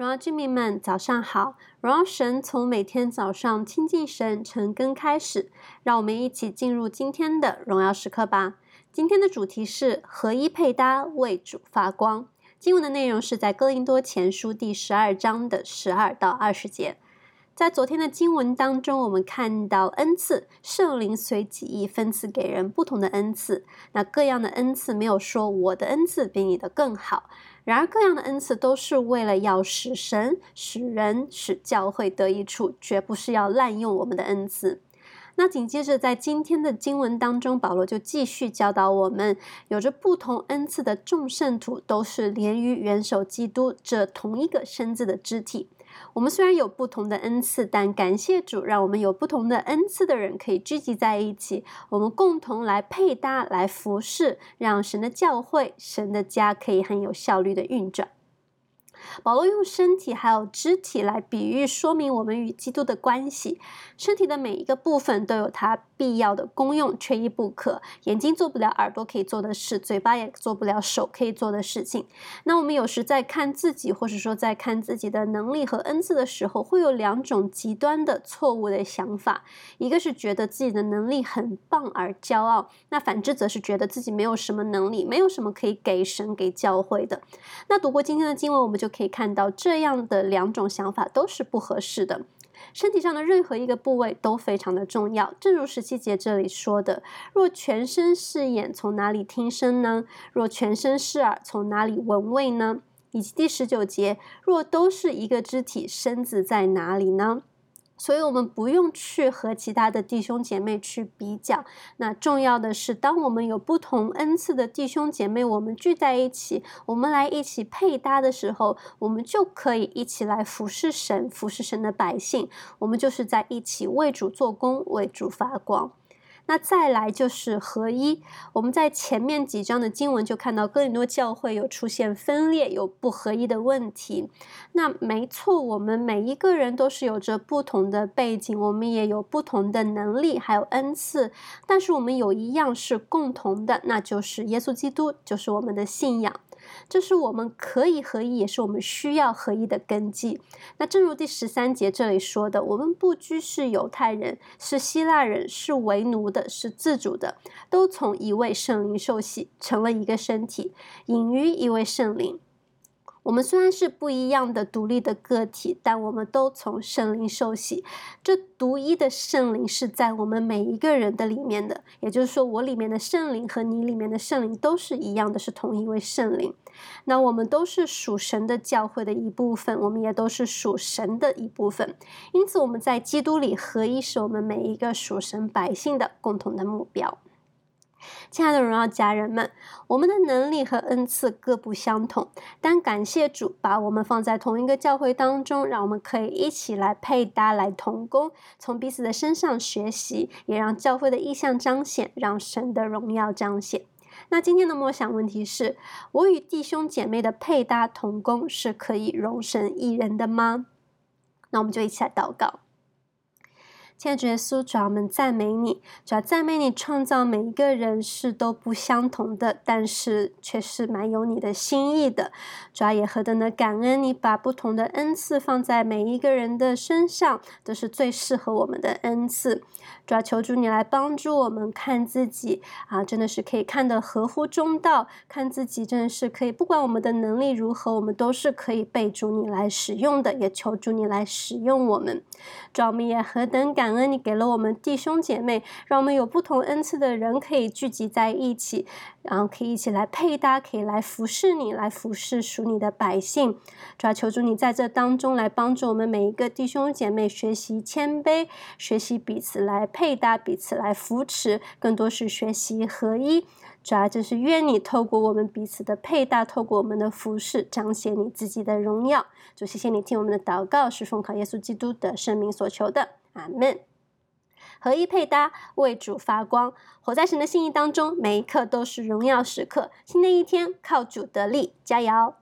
荣耀居民们，早上好！荣耀神从每天早上亲近神、晨更开始，让我们一起进入今天的荣耀时刻吧。今天的主题是合一配搭，为主发光。经文的内容是在哥林多前书第十二章的十二到二十节。在昨天的经文当中，我们看到恩赐，圣灵随己意分赐给人不同的恩赐。那各样的恩赐没有说我的恩赐比你的更好。然而，各样的恩赐都是为了要使神、使人、使教会得益处，绝不是要滥用我们的恩赐。那紧接着，在今天的经文当中，保罗就继续教导我们，有着不同恩赐的众圣徒，都是连于元首基督这同一个身子的肢体。我们虽然有不同的恩赐，但感谢主，让我们有不同的恩赐的人可以聚集在一起，我们共同来配搭、来服侍，让神的教会、神的家可以很有效率的运转。保罗用身体还有肢体来比喻说明我们与基督的关系。身体的每一个部分都有它必要的功用，缺一不可。眼睛做不了耳朵可以做的事，嘴巴也做不了手可以做的事情。那我们有时在看自己，或者说在看自己的能力和恩赐的时候，会有两种极端的错误的想法：一个是觉得自己的能力很棒而骄傲，那反之则是觉得自己没有什么能力，没有什么可以给神给教会的。那读过今天的经文，我们就可以看到这样的两种想法都是不合适的。身体上的任何一个部位都非常的重要，正如十七节这里说的：“若全身是眼，从哪里听声呢？若全身是耳，从哪里闻味呢？”以及第十九节：“若都是一个肢体，身子在哪里呢？”所以，我们不用去和其他的弟兄姐妹去比较。那重要的是，当我们有不同恩赐的弟兄姐妹，我们聚在一起，我们来一起配搭的时候，我们就可以一起来服侍神，服侍神的百姓。我们就是在一起为主做工，为主发光。那再来就是合一。我们在前面几章的经文就看到，哥林多教会有出现分裂、有不合一的问题。那没错，我们每一个人都是有着不同的背景，我们也有不同的能力，还有恩赐。但是我们有一样是共同的，那就是耶稣基督，就是我们的信仰。这是我们可以合一，也是我们需要合一的根基。那正如第十三节这里说的，我们不拘是犹太人，是希腊人，是为奴的，是自主的，都从一位圣灵受洗，成了一个身体，隐于一位圣灵。我们虽然是不一样的独立的个体，但我们都从圣灵受洗。这独一的圣灵是在我们每一个人的里面的，也就是说，我里面的圣灵和你里面的圣灵都是一样的，是同一位圣灵。那我们都是属神的教会的一部分，我们也都是属神的一部分。因此，我们在基督里合一，是我们每一个属神百姓的共同的目标。亲爱的荣耀家人们，我们的能力和恩赐各不相同，但感谢主把我们放在同一个教会当中，让我们可以一起来配搭、来同工，从彼此的身上学习，也让教会的意象彰显，让神的荣耀彰显。那今天的默想问题是：我与弟兄姐妹的配搭同工是可以容神一人的吗？那我们就一起来祷告。亲爱的耶稣，主，我们赞美你，主要赞美你创造每一个人是都不相同的，但是却是蛮有你的心意的。主要也何等的感恩，你把不同的恩赐放在每一个人的身上，都是最适合我们的恩赐。主要求主你来帮助我们看自己啊，真的是可以看得合乎中道，看自己真的是可以，不管我们的能力如何，我们都是可以被主你来使用的。也求主你来使用我们。主，我们也何等感感恩，你给了我们弟兄姐妹，让我们有不同恩赐的人可以聚集在一起，然后可以一起来配搭，可以来服侍你，来服侍属你的百姓。主要求主你在这当中来帮助我们每一个弟兄姐妹学习谦卑，学习彼此来配搭，彼此来扶持，更多是学习合一。主要就是愿你透过我们彼此的配搭，透过我们的服侍，彰显你自己的荣耀。主，谢谢你听我们的祷告，是奉靠耶稣基督的圣名所求的，阿门。合一配搭，为主发光，活在神的心意当中，每一刻都是荣耀时刻。新的一天，靠主得力，加油！